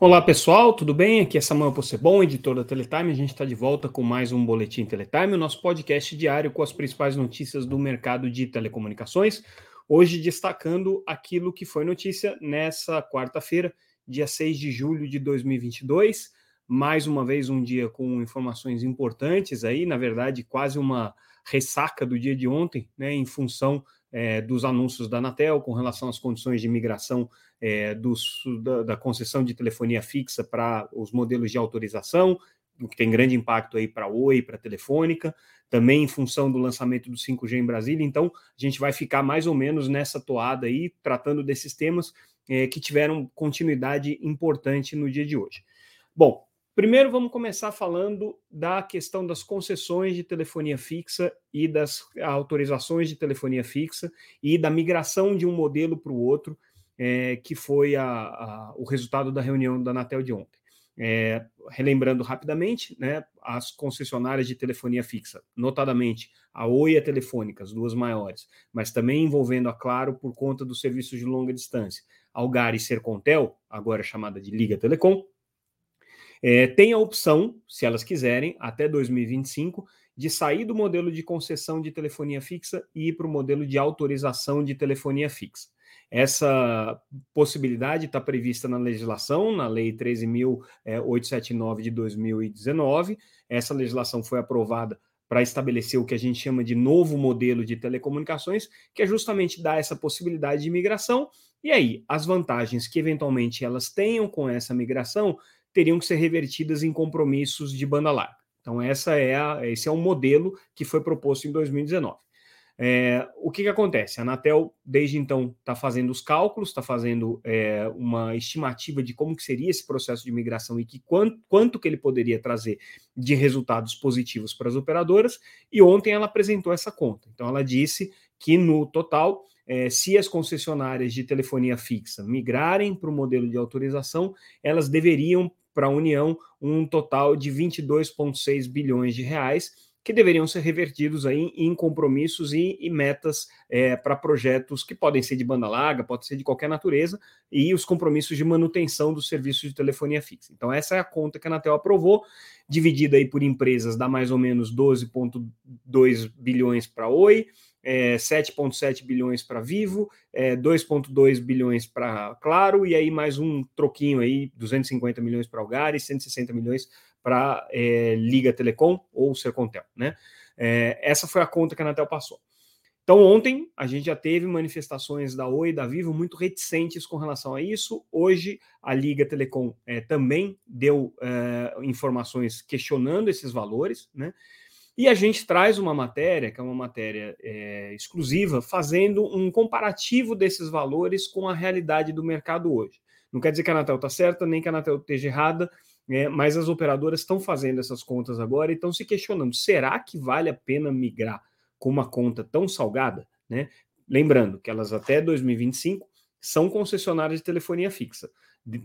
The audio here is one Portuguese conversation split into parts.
Olá pessoal, tudo bem? Aqui é Samuel Possebon, editor da Teletime. A gente está de volta com mais um Boletim Teletime, o nosso podcast diário com as principais notícias do mercado de telecomunicações. Hoje destacando aquilo que foi notícia nessa quarta-feira, dia 6 de julho de 2022. Mais uma vez um dia com informações importantes aí, na verdade quase uma ressaca do dia de ontem, né, em função é, dos anúncios da Anatel com relação às condições de migração é, dos, da, da, concessão de telefonia fixa para os modelos de autorização, o que tem grande impacto aí para a Oi, para a Telefônica, também em função do lançamento do 5G em Brasília. Então, a gente vai ficar mais ou menos nessa toada aí, tratando desses temas é, que tiveram continuidade importante no dia de hoje. Bom, Primeiro, vamos começar falando da questão das concessões de telefonia fixa e das autorizações de telefonia fixa e da migração de um modelo para o outro, é, que foi a, a, o resultado da reunião da Anatel de ontem. É, relembrando rapidamente, né, as concessionárias de telefonia fixa, notadamente a Oi e a Telefônica, as duas maiores, mas também envolvendo a Claro por conta dos serviços de longa distância, Algar e Sercontel, agora chamada de Liga Telecom, é, tem a opção, se elas quiserem, até 2025, de sair do modelo de concessão de telefonia fixa e ir para o modelo de autorização de telefonia fixa. Essa possibilidade está prevista na legislação, na Lei 13.879 de 2019. Essa legislação foi aprovada para estabelecer o que a gente chama de novo modelo de telecomunicações, que é justamente dar essa possibilidade de migração. E aí, as vantagens que eventualmente elas tenham com essa migração teriam que ser revertidas em compromissos de banda larga. Então, essa é a, esse é o modelo que foi proposto em 2019. É, o que, que acontece? A Anatel, desde então, está fazendo os cálculos, está fazendo é, uma estimativa de como que seria esse processo de migração e que quanto, quanto que ele poderia trazer de resultados positivos para as operadoras, e ontem ela apresentou essa conta. Então, ela disse que, no total, é, se as concessionárias de telefonia fixa migrarem para o modelo de autorização, elas deveriam para a União um total de 22,6 bilhões de reais que deveriam ser revertidos aí em compromissos e, e metas é, para projetos que podem ser de banda larga, pode ser de qualquer natureza, e os compromissos de manutenção dos serviços de telefonia fixa. Então, essa é a conta que a Anatel aprovou, dividida aí por empresas, dá mais ou menos 12,2 bilhões para Oi, é, 7,7 bilhões para Vivo, é, 2,2 bilhões para Claro, e aí mais um troquinho aí, 250 milhões para Algar e 160 milhões para é, Liga Telecom ou Sercontel, né? É, essa foi a conta que a Anatel passou. Então, ontem a gente já teve manifestações da Oi e da Vivo muito reticentes com relação a isso. Hoje, a Liga Telecom é, também deu é, informações questionando esses valores, né? E a gente traz uma matéria, que é uma matéria é, exclusiva, fazendo um comparativo desses valores com a realidade do mercado hoje. Não quer dizer que a Anatel está certa, nem que a Anatel esteja errada, é, mas as operadoras estão fazendo essas contas agora e estão se questionando: será que vale a pena migrar com uma conta tão salgada? Né? Lembrando que elas até 2025 são concessionárias de telefonia fixa.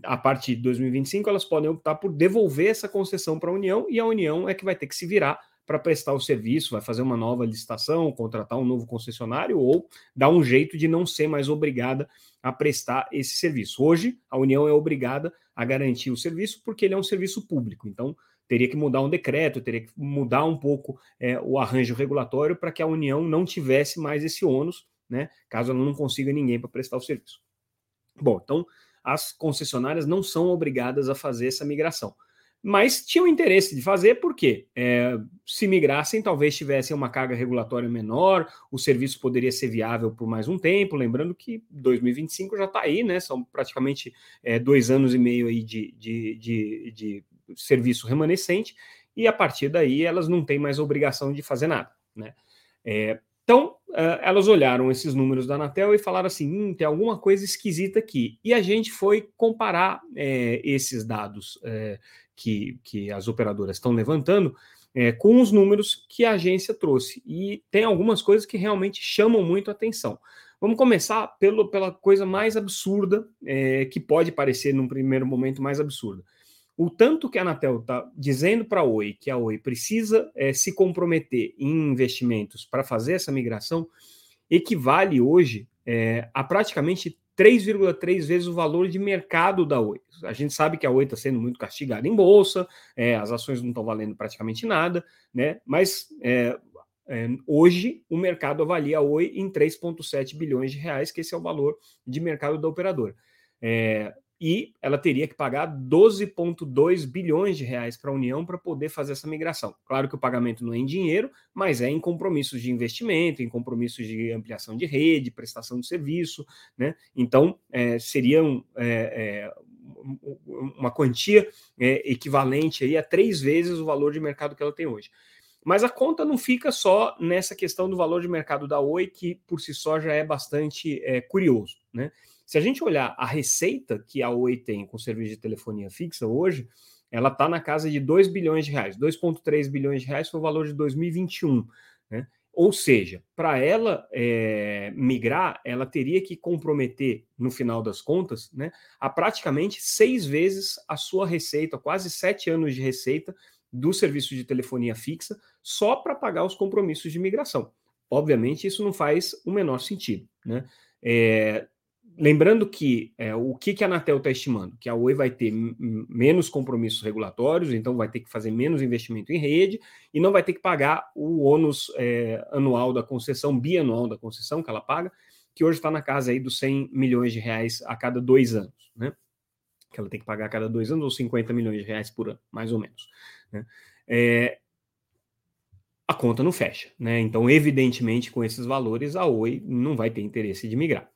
A partir de 2025, elas podem optar por devolver essa concessão para a União e a União é que vai ter que se virar para prestar o serviço, vai fazer uma nova licitação, contratar um novo concessionário ou dar um jeito de não ser mais obrigada a prestar esse serviço. Hoje, a União é obrigada a garantir o serviço porque ele é um serviço público. Então, teria que mudar um decreto, teria que mudar um pouco é, o arranjo regulatório para que a União não tivesse mais esse ônus, né, caso ela não consiga ninguém para prestar o serviço. Bom, então as concessionárias não são obrigadas a fazer essa migração mas tinham interesse de fazer porque é, se migrassem, talvez tivessem uma carga regulatória menor, o serviço poderia ser viável por mais um tempo. Lembrando que 2025 já está aí, né? São praticamente é, dois anos e meio aí de, de, de, de, serviço remanescente, e a partir daí elas não têm mais obrigação de fazer nada, né? É, então, uh, elas olharam esses números da Anatel e falaram assim: hum, tem alguma coisa esquisita aqui. E a gente foi comparar é, esses dados é, que, que as operadoras estão levantando é, com os números que a agência trouxe. E tem algumas coisas que realmente chamam muito a atenção. Vamos começar pelo, pela coisa mais absurda, é, que pode parecer num primeiro momento mais absurda. O tanto que a Anatel está dizendo para a Oi que a Oi precisa é, se comprometer em investimentos para fazer essa migração equivale hoje é, a praticamente 3,3 vezes o valor de mercado da Oi. A gente sabe que a Oi está sendo muito castigada em bolsa, é, as ações não estão valendo praticamente nada, né? Mas é, é, hoje o mercado avalia a Oi em 3,7 bilhões de reais, que esse é o valor de mercado da operadora. E ela teria que pagar 12,2 bilhões de reais para a União para poder fazer essa migração. Claro que o pagamento não é em dinheiro, mas é em compromissos de investimento, em compromissos de ampliação de rede, prestação de serviço, né? Então, é, seriam é, é, uma quantia é, equivalente aí a três vezes o valor de mercado que ela tem hoje. Mas a conta não fica só nessa questão do valor de mercado da Oi, que por si só já é bastante é, curioso, né? Se a gente olhar a receita que a Oi tem com serviço de telefonia fixa hoje, ela está na casa de 2 bilhões de reais. 2,3 bilhões de reais foi o valor de 2021. Né? Ou seja, para ela é, migrar, ela teria que comprometer, no final das contas, né, a praticamente seis vezes a sua receita, quase sete anos de receita do serviço de telefonia fixa, só para pagar os compromissos de migração. Obviamente, isso não faz o menor sentido. Né? É, lembrando que é, o que, que a Anatel está estimando? Que a Oi vai ter menos compromissos regulatórios, então vai ter que fazer menos investimento em rede e não vai ter que pagar o ônus é, anual da concessão, bianual da concessão que ela paga, que hoje está na casa aí dos 100 milhões de reais a cada dois anos, né? Que ela tem que pagar a cada dois anos ou 50 milhões de reais por ano, mais ou menos. Né? É, a conta não fecha, né? Então, evidentemente, com esses valores, a Oi não vai ter interesse de migrar.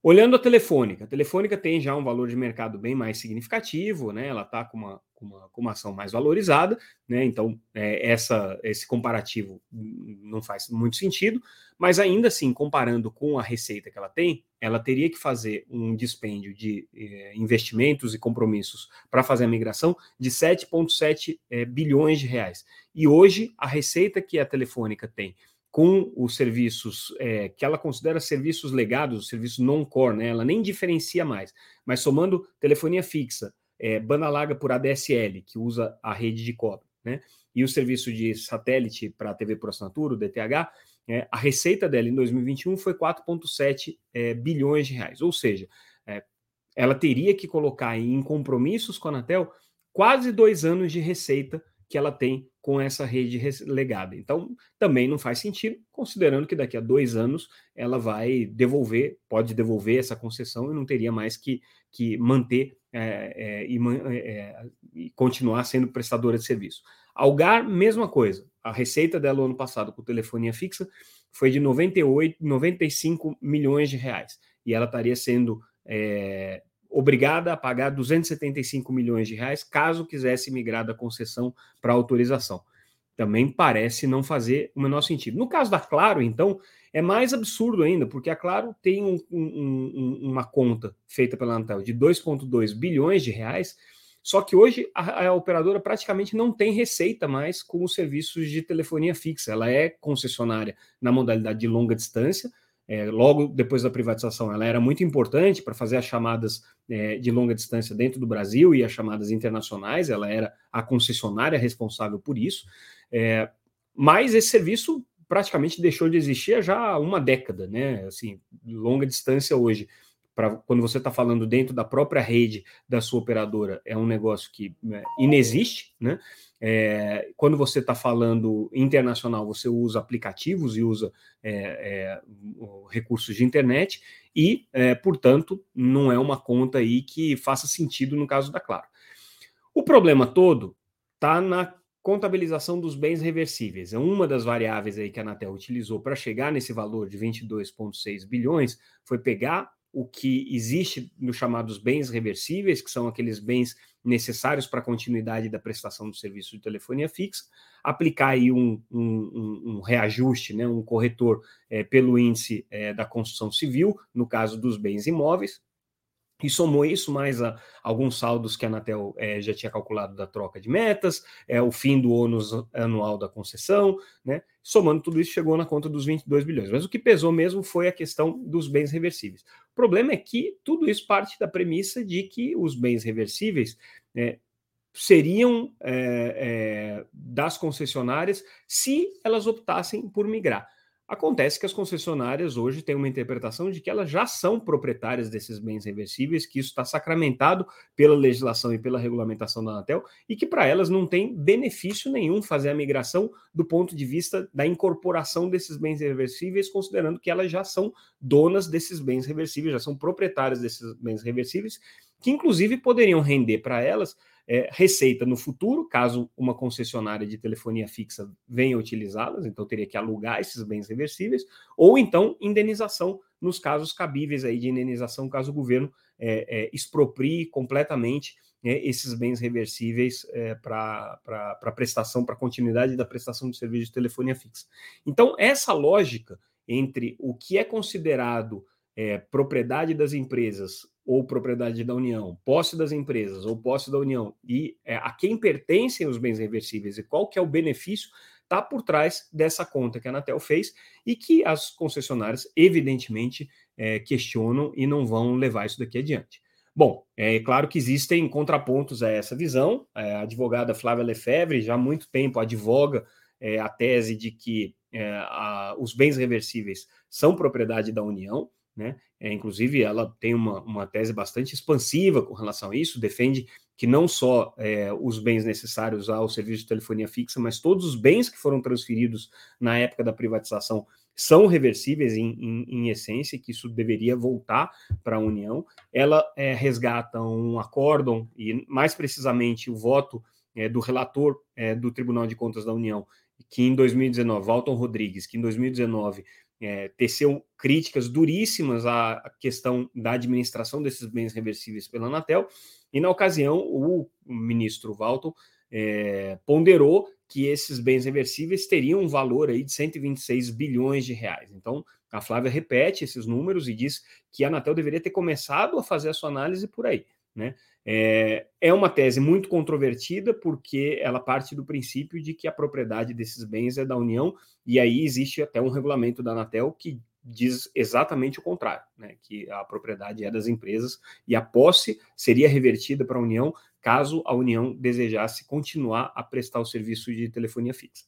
Olhando a Telefônica, a Telefônica tem já um valor de mercado bem mais significativo, né? Ela está com uma, com, uma, com uma ação mais valorizada, né? Então, é, essa, esse comparativo não faz muito sentido, mas ainda assim, comparando com a receita que ela tem, ela teria que fazer um dispêndio de eh, investimentos e compromissos para fazer a migração de 7,7 eh, bilhões de reais. E hoje, a receita que a Telefônica tem com os serviços é, que ela considera serviços legados, serviços non-core, né? ela nem diferencia mais, mas somando telefonia fixa, é, banda larga por ADSL, que usa a rede de cobre, né? e o serviço de satélite para TV por assinatura, o DTH, é, a receita dela em 2021 foi 4,7 é, bilhões de reais, ou seja, é, ela teria que colocar em compromissos com a Anatel quase dois anos de receita que ela tem com essa rede legada. Então, também não faz sentido, considerando que daqui a dois anos ela vai devolver, pode devolver essa concessão e não teria mais que, que manter é, é, e, é, e, continuar sendo prestadora de serviço. Algar, mesma coisa. A receita dela ano passado com telefonia fixa foi de 98, 95 milhões de reais. E ela estaria sendo é, obrigada a pagar 275 milhões de reais caso quisesse migrar da concessão para autorização. Também parece não fazer o menor sentido. No caso da Claro, então, é mais absurdo ainda, porque a Claro tem um, um, uma conta feita pela Anatel de 2,2 bilhões de reais, só que hoje a, a, operadora praticamente não tem receita mais com os serviços de telefonia fixa. Ela é concessionária na modalidade de longa distância, é, logo depois da privatização, ela era muito importante para fazer as chamadas é, de longa distância dentro do Brasil e as chamadas internacionais, ela era a concessionária responsável por isso, é, mas esse serviço praticamente deixou de existir há já uma década, né? Assim, longa distância hoje para quando você está falando dentro da própria rede da sua operadora, é um negócio que né, inexiste, né? É, quando você está falando internacional, você usa aplicativos e usa é, é, recursos de internet, e, é, portanto, não é uma conta aí que faça sentido no caso da Claro. O problema todo está na contabilização dos bens reversíveis. É uma das variáveis aí que a Anatel utilizou para chegar nesse valor de 22,6 bilhões, foi pegar o que existe nos chamados bens reversíveis, que são aqueles bens necessários para a continuidade da prestação do serviço de telefonia fixa, aplicar aí um, um, um reajuste, né, um corretor é, pelo índice é, da construção civil, no caso dos bens imóveis, e somou isso mais a alguns saldos que a Anatel é, já tinha calculado da troca de metas, é, o fim do ônus anual da concessão, né? Somando tudo isso, chegou na conta dos 22 bilhões. Mas o que pesou mesmo foi a questão dos bens reversíveis. O problema é que tudo isso parte da premissa de que os bens reversíveis é, seriam é, é, das concessionárias se elas optassem por migrar. Acontece que as concessionárias hoje têm uma interpretação de que elas já são proprietárias desses bens reversíveis, que isso está sacramentado pela legislação e pela regulamentação da Anatel, e que para elas não tem benefício nenhum fazer a migração do ponto de vista da incorporação desses bens reversíveis, considerando que elas já são donas desses bens reversíveis, já são proprietárias desses bens reversíveis, que inclusive poderiam render para elas é, receita no futuro, caso uma concessionária de telefonia fixa venha utilizá-las, então teria que alugar esses bens reversíveis, ou então indenização nos casos cabíveis aí de indenização, caso o governo é, é, exproprie completamente né, esses bens reversíveis é, para prestação, para continuidade da prestação de serviço de telefonia fixa. Então, essa lógica entre o que é considerado é, propriedade das empresas ou propriedade da União, posse das empresas ou posse da União e é, a quem pertencem os bens reversíveis e qual que é o benefício está por trás dessa conta que a Anatel fez e que as concessionárias evidentemente é, questionam e não vão levar isso daqui adiante. Bom, é claro que existem contrapontos a essa visão. É, a advogada Flávia Lefebvre já há muito tempo advoga é, a tese de que é, a, os bens reversíveis são propriedade da União. Né? É, inclusive, ela tem uma, uma tese bastante expansiva com relação a isso, defende que não só é, os bens necessários ao serviço de telefonia fixa, mas todos os bens que foram transferidos na época da privatização são reversíveis em, em, em essência, que isso deveria voltar para a União. Ela é, resgata um acórdão, e mais precisamente o voto é, do relator é, do Tribunal de Contas da União, que em 2019, Walton Rodrigues, que em 2019 é, teceu críticas duríssimas à questão da administração desses bens reversíveis pela Anatel, e na ocasião o ministro Walton é, ponderou que esses bens reversíveis teriam um valor aí de 126 bilhões de reais. Então, a Flávia repete esses números e diz que a Anatel deveria ter começado a fazer a sua análise por aí. Né? É, é uma tese muito controvertida porque ela parte do princípio de que a propriedade desses bens é da União, e aí existe até um regulamento da Anatel que diz exatamente o contrário, né? que a propriedade é das empresas e a posse seria revertida para a União caso a União desejasse continuar a prestar o serviço de telefonia fixa.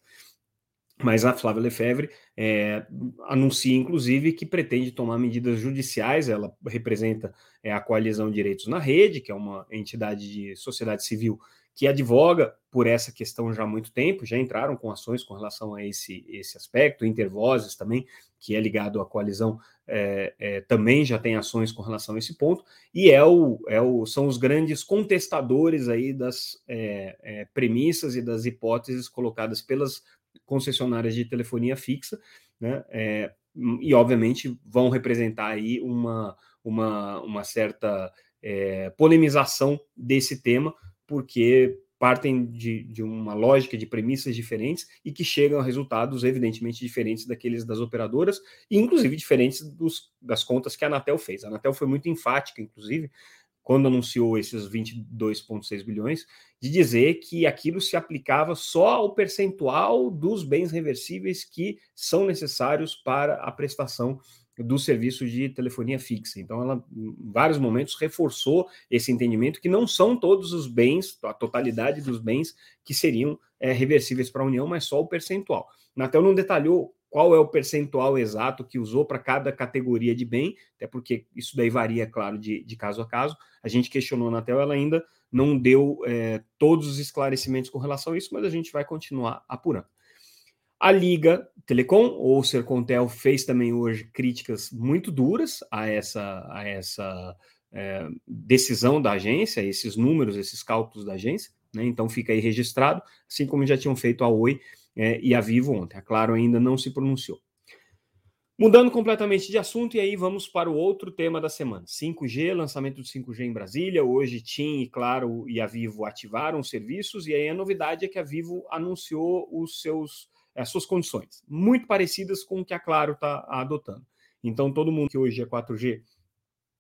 Mas a Flávia Lefebvre é, anuncia, inclusive, que pretende tomar medidas judiciais. Ela representa é, a Coalizão Direitos na Rede, que é uma entidade de sociedade civil que advoga por essa questão já há muito tempo, já entraram com ações com relação a esse, esse aspecto, Intervozes também, que é ligado à coalizão, é, é, também já tem ações com relação a esse ponto, e é o, é o, são os grandes contestadores aí das é, é premissas e das hipóteses colocadas pelas concessionárias de telefonia fixa, né? É, e obviamente vão representar aí uma, uma, uma certa é, polemização desse tema, porque partem de, de, uma lógica de premissas diferentes e que chegam a resultados evidentemente diferentes daqueles das operadoras, e inclusive diferentes dos, das contas que a Anatel fez. A Anatel foi muito enfática, inclusive, quando anunciou esses 22,6 bilhões, de dizer que aquilo se aplicava só ao percentual dos bens reversíveis que são necessários para a prestação do serviço de telefonia fixa. Então, ela, em vários momentos, reforçou esse entendimento que não são todos os bens, a totalidade dos bens que seriam é, reversíveis para a União, mas só o percentual. Natel não detalhou qual é o percentual exato que usou para cada categoria de bem, até porque isso daí varia, claro, de, de caso a caso. A gente questionou na tela, ela ainda não deu é, todos os esclarecimentos com relação a isso, mas a gente vai continuar apurando. A Liga Telecom, ou Sercontel, fez também hoje críticas muito duras a essa, a essa é, decisão da agência, esses números, esses cálculos da agência, né? então fica aí registrado, assim como já tinham feito a Oi é, e a Vivo ontem. A Claro ainda não se pronunciou. Mudando completamente de assunto, e aí vamos para o outro tema da semana: 5G, lançamento do 5G em Brasília. Hoje, TIM Claro e a Vivo ativaram os serviços, e aí a novidade é que a Vivo anunciou os seus, as suas condições, muito parecidas com o que a Claro está adotando. Então, todo mundo que hoje é 4G,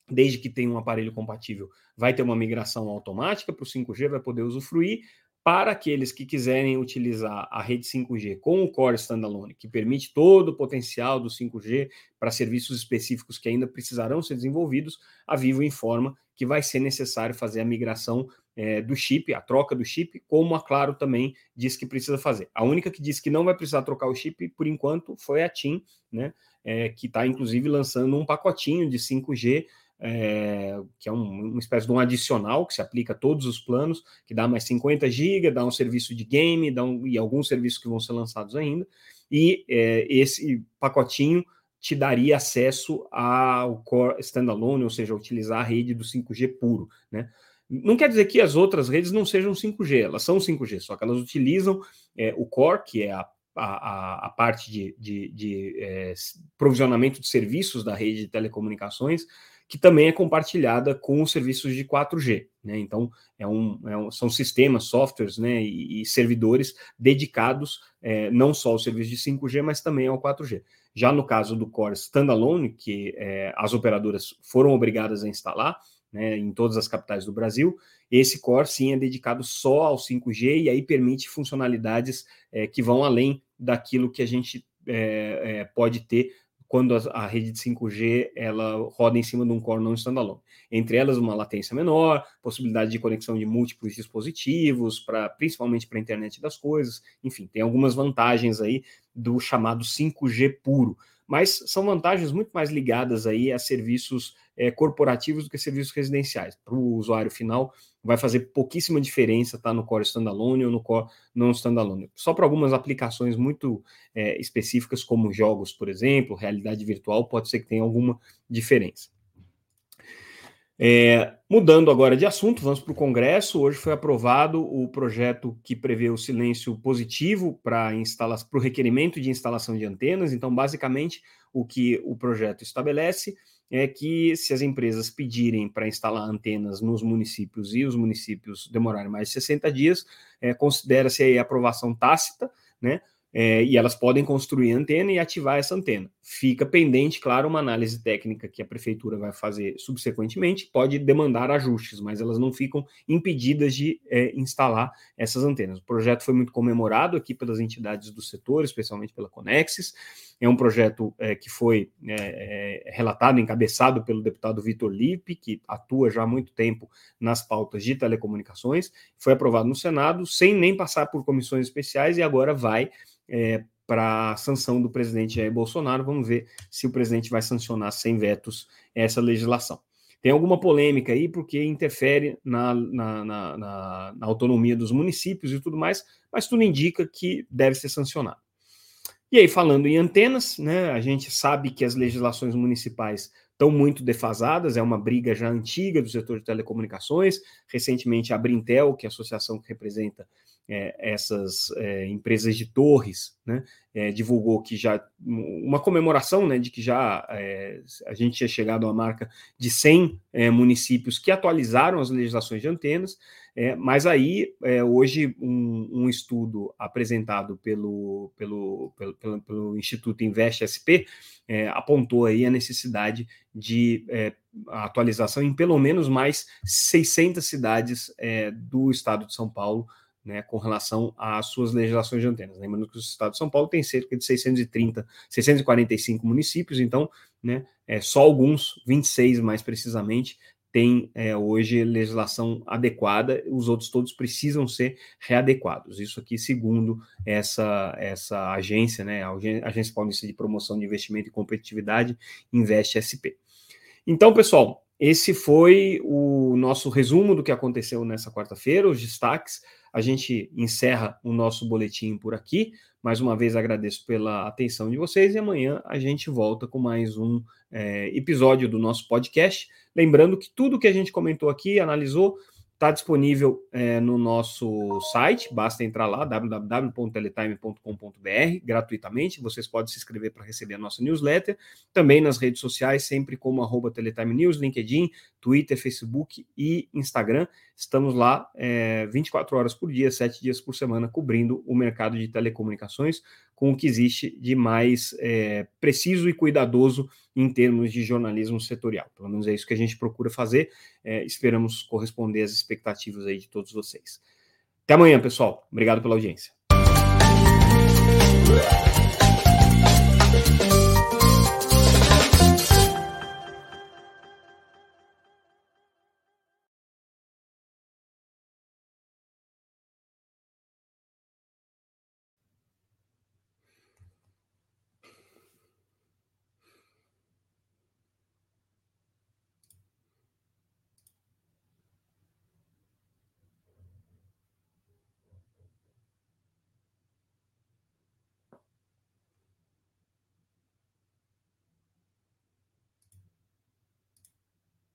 desde que tenha um aparelho compatível, vai ter uma migração automática para o 5G, vai poder usufruir para aqueles que quiserem utilizar a rede 5G com o Core Standalone, que permite todo o potencial do 5G para serviços específicos que ainda precisarão ser desenvolvidos, a Vivo informa que vai ser necessário fazer a migração é, do chip, a troca do chip, como a Claro também diz que precisa fazer. A única que diz que não vai precisar trocar o chip, por enquanto, foi a TIM, né? É, que está inclusive lançando um pacotinho de 5G é, que é um, uma espécie de um adicional que se aplica a todos os planos, que dá mais 50 GB, dá um serviço de game, dá um, e alguns serviços que vão ser lançados ainda, e é, esse pacotinho te daria acesso ao Core Standalone, ou seja, utilizar a rede do 5G puro, né? Não quer dizer que as outras redes não sejam 5G, elas são 5G, só que elas utilizam é, o Core, que é a, a, a parte de, de, de é, provisionamento de serviços da rede de telecomunicações, que também é compartilhada com os serviços de 4G. Né? Então, é um, é um, são sistemas, softwares né, e, e servidores dedicados é, não só ao serviço de 5G, mas também ao 4G. Já no caso do Core Standalone, que é, as operadoras foram obrigadas a instalar né, em todas as capitais do Brasil, esse Core sim é dedicado só ao 5G e aí permite funcionalidades é, que vão além daquilo que a gente é, pode ter quando a, a, rede de 5G ela roda em cima de um core não standalone. Entre elas, uma latência menor, possibilidade de conexão de múltiplos dispositivos, para principalmente para a internet das coisas. Enfim, tem algumas vantagens aí do chamado 5G puro mas são vantagens muito mais ligadas aí a serviços é, corporativos do que serviços residenciais. Para o usuário final, vai fazer pouquíssima diferença estar tá, no Core Standalone ou no Core não Standalone. Só para algumas aplicações muito é, específicas, como jogos, por exemplo, realidade virtual, pode ser que tenha alguma diferença. É, mudando agora de assunto, vamos para o Congresso. Hoje foi aprovado o projeto que prevê o silêncio positivo para o requerimento de instalação de antenas. Então, basicamente, o que o projeto estabelece é que se as empresas pedirem para instalar antenas nos municípios e os municípios demorarem mais de 60 dias, é, considera-se a aprovação tácita, né? É, e elas podem construir antena e ativar essa antena. Fica pendente, claro, uma análise técnica que a prefeitura vai fazer subsequentemente, pode demandar ajustes, mas elas não ficam impedidas de é, instalar essas antenas. O projeto foi muito comemorado aqui pelas entidades do setor, especialmente pela Conexis. É um projeto é, que foi é, é, relatado, encabeçado pelo deputado Vitor Lippe, que atua já há muito tempo nas pautas de telecomunicações. Foi aprovado no Senado, sem nem passar por comissões especiais, e agora vai é, para a sanção do presidente Jair Bolsonaro. Vamos ver se o presidente vai sancionar sem vetos essa legislação. Tem alguma polêmica aí, porque interfere na, na, na, na, autonomia dos municípios e tudo mais, mas tudo indica que deve ser sancionado. E aí, falando em antenas, né, a gente sabe que as legislações municipais estão muito defasadas, é uma briga já antiga do setor de telecomunicações. Recentemente, a Brintel, que é a associação que representa é, essas é, empresas de torres, né, é, divulgou que já uma comemoração, né, de que já é, a gente tinha chegado à marca de 100 é, municípios que atualizaram as legislações de antenas, é, mas aí hoje um, um, estudo apresentado pelo, pelo, pelo, pelo, pelo Instituto Invest SP apontou aí a necessidade de atualização em pelo menos mais 600 cidades do estado de São Paulo né, com relação às suas legislações de antenas. Lembrando que o estado de São Paulo tem cerca de 630, 645 municípios, então, né, é, só alguns, 26 mais precisamente, têm é, hoje legislação adequada, os outros todos precisam ser readequados. Isso aqui, segundo essa, essa agência, né, a Agência Paulista de Promoção de Investimento e Competitividade, Investe SP. Então, pessoal, esse foi o nosso resumo do que aconteceu nessa quarta-feira, os destaques. A gente encerra o nosso boletim por aqui. Mais uma vez agradeço pela atenção de vocês e amanhã a gente volta com mais um é, episódio do nosso podcast. Lembrando que tudo que a gente comentou aqui, analisou, Está disponível é, no nosso site, basta entrar lá, www.teletime.com.br, gratuitamente. Vocês podem se inscrever para receber a nossa newsletter. Também nas redes sociais, sempre como arroba Teletime News, LinkedIn, Twitter, Facebook e Instagram. Estamos lá é, 24 horas por dia, 7 dias por semana, cobrindo o mercado de telecomunicações com o que existe de mais é, preciso e cuidadoso em termos de jornalismo setorial. Pelo menos é isso que a gente procura fazer. É, esperamos corresponder às expectativas aí de todos vocês. Até amanhã, pessoal. Obrigado pela audiência.